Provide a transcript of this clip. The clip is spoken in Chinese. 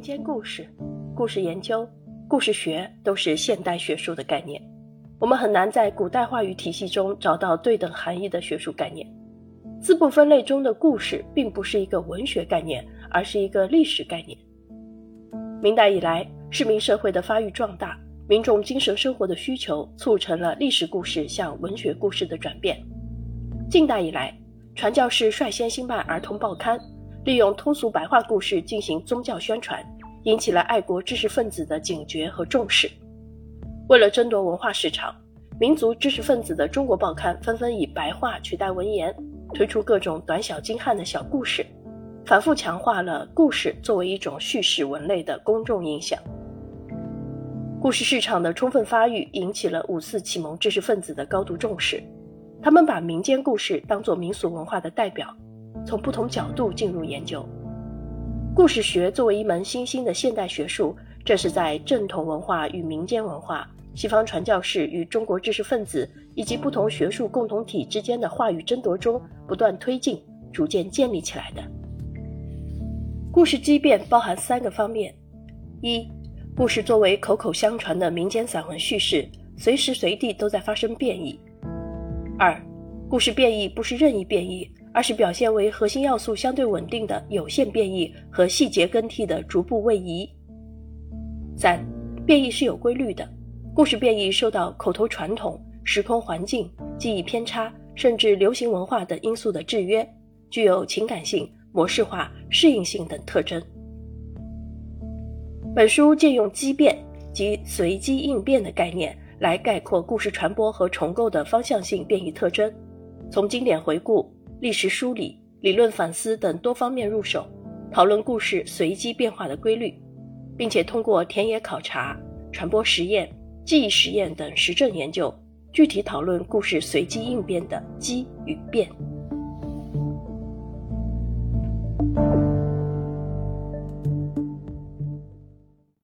民间故事、故事研究、故事学都是现代学术的概念。我们很难在古代话语体系中找到对等含义的学术概念。字部分类中的故事并不是一个文学概念，而是一个历史概念。明代以来，市民社会的发育壮大，民众精神生活的需求促成了历史故事向文学故事的转变。近代以来，传教士率先兴办儿童报刊。利用通俗白话故事进行宗教宣传，引起了爱国知识分子的警觉和重视。为了争夺文化市场，民族知识分子的中国报刊纷纷以白话取代文言，推出各种短小精悍的小故事，反复强化了故事作为一种叙事文类的公众影响。故事市场的充分发育，引起了五四启蒙知识分子的高度重视，他们把民间故事当作民俗文化的代表。从不同角度进入研究，故事学作为一门新兴的现代学术，这是在正统文化与民间文化、西方传教士与中国知识分子以及不同学术共同体之间的话语争夺中不断推进、逐渐建立起来的。故事畸变包含三个方面：一、故事作为口口相传的民间散文叙事，随时随地都在发生变异；二、故事变异不是任意变异。而是表现为核心要素相对稳定的有限变异和细节更替的逐步位移。三，变异是有规律的，故事变异受到口头传统、时空环境、记忆偏差，甚至流行文化等因素的制约，具有情感性、模式化、适应性等特征。本书借用畸变及随机应变的概念来概括故事传播和重构的方向性变异特征，从经典回顾。历史梳理、理论反思等多方面入手，讨论故事随机变化的规律，并且通过田野考察、传播实验、记忆实验等实证研究，具体讨论故事随机应变的机与变。